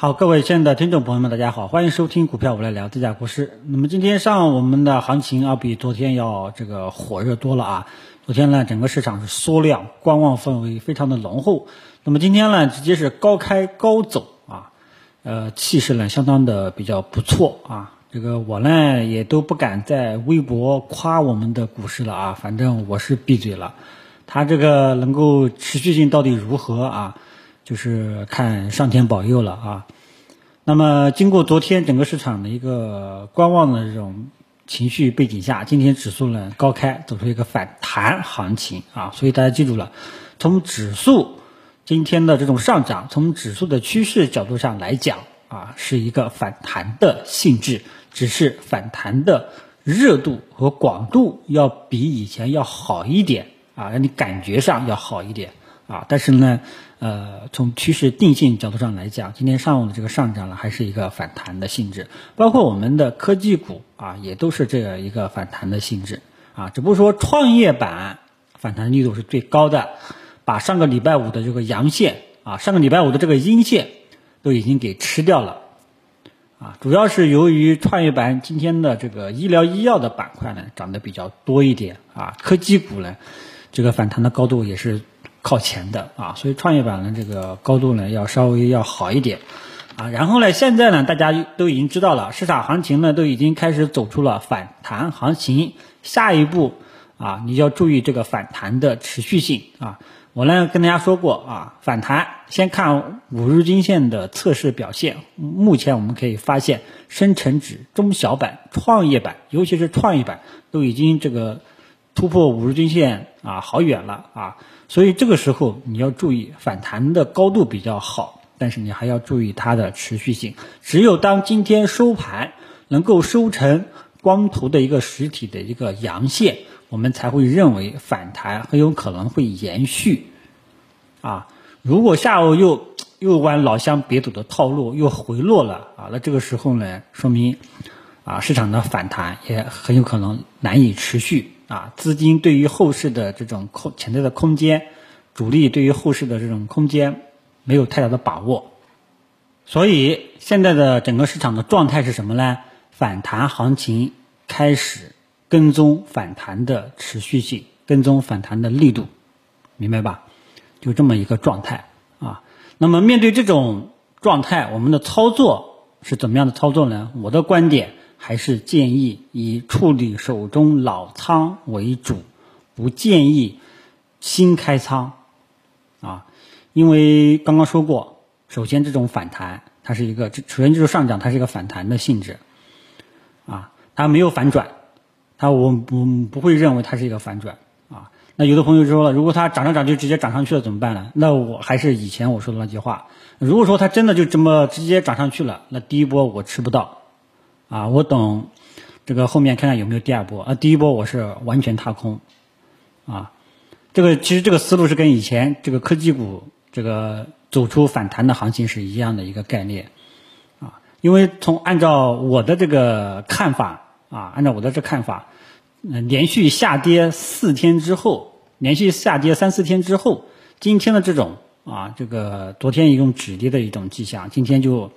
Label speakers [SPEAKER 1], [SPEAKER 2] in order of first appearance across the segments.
[SPEAKER 1] 好，各位亲爱的听众朋友们，大家好，欢迎收听股票我来聊这家股市。那么今天上午我们的行情要比昨天要这个火热多了啊。昨天呢，整个市场是缩量，观望氛围非常的浓厚。那么今天呢，直接是高开高走啊，呃，气势呢相当的比较不错啊。这个我呢也都不敢在微博夸我们的股市了啊，反正我是闭嘴了。它这个能够持续性到底如何啊？就是看上天保佑了啊。那么经过昨天整个市场的一个观望的这种情绪背景下，今天指数呢高开，走出一个反弹行情啊。所以大家记住了，从指数今天的这种上涨，从指数的趋势角度上来讲啊，是一个反弹的性质，只是反弹的热度和广度要比以前要好一点啊，让你感觉上要好一点。啊，但是呢，呃，从趋势定性角度上来讲，今天上午的这个上涨呢，还是一个反弹的性质，包括我们的科技股啊，也都是这样一个反弹的性质。啊，只不过说创业板反弹力度是最高的，把上个礼拜五的这个阳线啊，上个礼拜五的这个阴线都已经给吃掉了。啊，主要是由于创业板今天的这个医疗医药的板块呢涨得比较多一点。啊，科技股呢这个反弹的高度也是。靠前的啊，所以创业板的这个高度呢要稍微要好一点啊。然后呢，现在呢大家都已经知道了，市场行情呢都已经开始走出了反弹行情。下一步啊，你要注意这个反弹的持续性啊。我呢跟大家说过啊，反弹先看五日均线的测试表现。目前我们可以发现，深成指、中小板、创业板，尤其是创业板都已经这个突破五日均线啊，好远了啊。所以这个时候你要注意反弹的高度比较好，但是你还要注意它的持续性。只有当今天收盘能够收成光头的一个实体的一个阳线，我们才会认为反弹很有可能会延续。啊，如果下午又又玩老乡别走的套路又回落了啊，那这个时候呢，说明啊市场的反弹也很有可能难以持续。啊，资金对于后市的这种空潜在的空间，主力对于后市的这种空间没有太大的把握，所以现在的整个市场的状态是什么呢？反弹行情开始跟踪反弹的持续性，跟踪反弹的力度，明白吧？就这么一个状态啊。那么面对这种状态，我们的操作是怎么样的操作呢？我的观点。还是建议以处理手中老仓为主，不建议新开仓啊，因为刚刚说过，首先这种反弹它是一个，首先就是上涨，它是一个反弹的性质啊，它没有反转，它我不不会认为它是一个反转啊。那有的朋友说了，如果它涨上涨就直接涨上去了怎么办呢？那我还是以前我说的那句话，如果说它真的就这么直接涨上去了，那第一波我吃不到。啊，我等这个后面看看有没有第二波啊。第一波我是完全踏空，啊，这个其实这个思路是跟以前这个科技股这个走出反弹的行情是一样的一个概念，啊，因为从按照我的这个看法啊，按照我的这看法，嗯，连续下跌四天之后，连续下跌三四天之后，今天的这种啊，这个昨天一种止跌的一种迹象，今天就。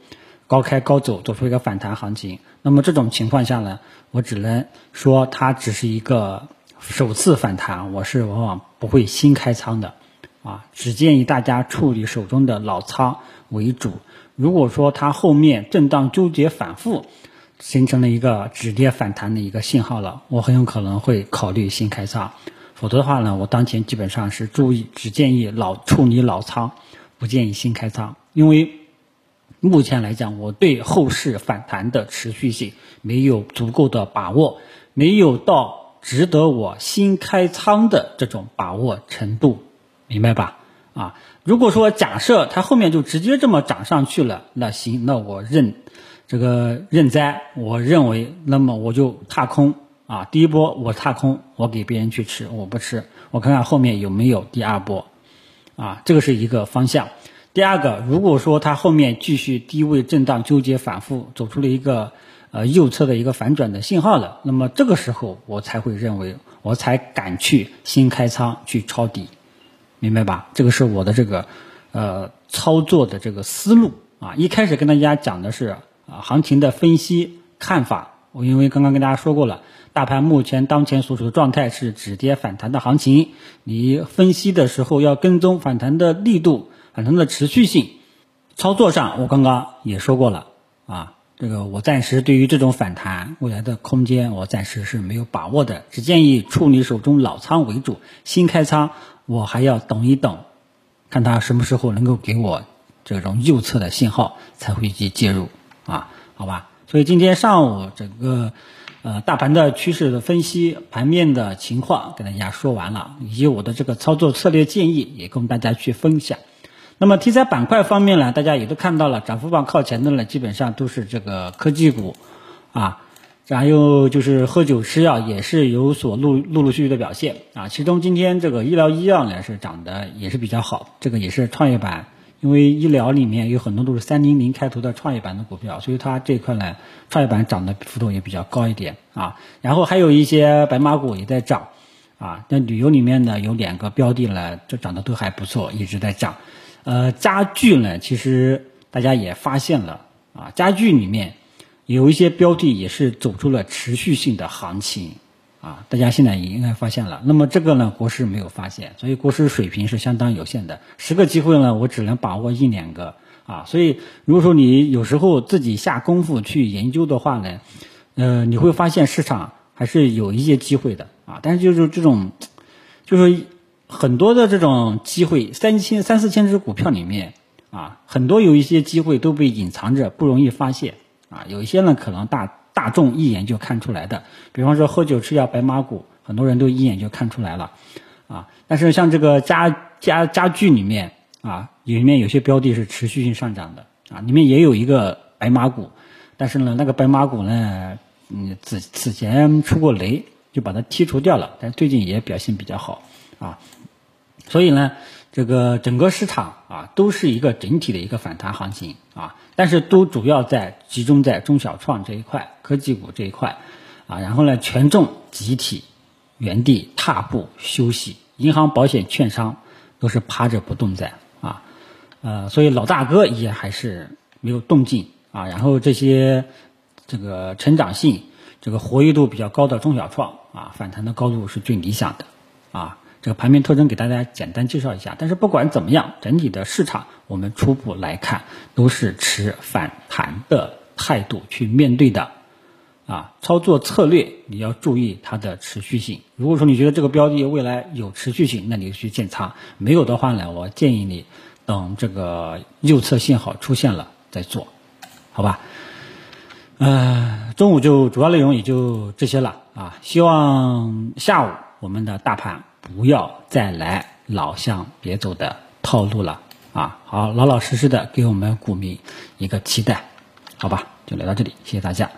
[SPEAKER 1] 高开高走，走出一个反弹行情。那么这种情况下呢，我只能说它只是一个首次反弹，我是往往不会新开仓的，啊，只建议大家处理手中的老仓为主。如果说它后面震荡纠结反复，形成了一个止跌反弹的一个信号了，我很有可能会考虑新开仓。否则的话呢，我当前基本上是注意只建议老处理老仓，不建议新开仓，因为。目前来讲，我对后市反弹的持续性没有足够的把握，没有到值得我新开仓的这种把握程度，明白吧？啊，如果说假设它后面就直接这么涨上去了，那行，那我认这个认栽，我认为那么我就踏空啊，第一波我踏空，我给别人去吃，我不吃，我看看后面有没有第二波，啊，这个是一个方向。第二个，如果说它后面继续低位震荡纠结反复，走出了一个呃右侧的一个反转的信号了，那么这个时候我才会认为，我才敢去新开仓去抄底，明白吧？这个是我的这个呃操作的这个思路啊，一开始跟大家讲的是啊行情的分析看法，我因为刚刚跟大家说过了，大盘目前当前所处的状态是止跌反弹的行情，你分析的时候要跟踪反弹的力度、反弹的持续性。操作上，我刚刚也说过了啊，这个我暂时对于这种反弹未来的空间，我暂时是没有把握的，只建议处理手中老仓为主，新开仓我还要等一等，看它什么时候能够给我。这种右侧的信号才会去介入啊，好吧？所以今天上午整个呃大盘的趋势的分析、盘面的情况跟大家说完了，以及我的这个操作策略建议也跟大家去分享。那么题材板块方面呢，大家也都看到了，涨幅榜靠前的呢，基本上都是这个科技股啊，然后就是喝酒吃药也是有所陆陆陆续续的表现啊。其中今天这个医疗医药呢是涨得也是比较好，这个也是创业板。因为医疗里面有很多都是三零零开头的创业板的股票，所以它这块呢，创业板涨的幅度也比较高一点啊。然后还有一些白马股也在涨啊。那旅游里面呢，有两个标的呢，就涨得都还不错，一直在涨。呃，家具呢，其实大家也发现了啊，家具里面有一些标的也是走出了持续性的行情。啊，大家现在也应该发现了。那么这个呢，国师没有发现，所以国师水平是相当有限的。十个机会呢，我只能把握一两个啊。所以如果说你有时候自己下功夫去研究的话呢，呃，你会发现市场还是有一些机会的啊。但是就是这种，就是很多的这种机会，三千三四千只股票里面啊，很多有一些机会都被隐藏着，不容易发现啊。有一些呢，可能大。大众一眼就看出来的，比方说喝酒吃药白马股，很多人都一眼就看出来了，啊，但是像这个家家家具里面啊，里面有些标的是持续性上涨的啊，里面也有一个白马股，但是呢，那个白马股呢，嗯，此此前出过雷，就把它剔除掉了，但最近也表现比较好啊，所以呢。这个整个市场啊，都是一个整体的一个反弹行情啊，但是都主要在集中在中小创这一块、科技股这一块啊，然后呢，权重集体原地踏步休息，银行、保险、券商都是趴着不动在啊，呃，所以老大哥也还是没有动静啊，然后这些这个成长性、这个活跃度比较高的中小创啊，反弹的高度是最理想的啊。这个盘面特征给大家简单介绍一下，但是不管怎么样，整体的市场我们初步来看都是持反弹的态度去面对的，啊，操作策略你要注意它的持续性。如果说你觉得这个标的未来有持续性，那你就去建仓；没有的话呢，我建议你等这个右侧信号出现了再做，好吧？呃，中午就主要内容也就这些了啊，希望下午我们的大盘。不要再来老向别走的套路了啊！好，老老实实的给我们股民一个期待，好吧？就聊到这里，谢谢大家。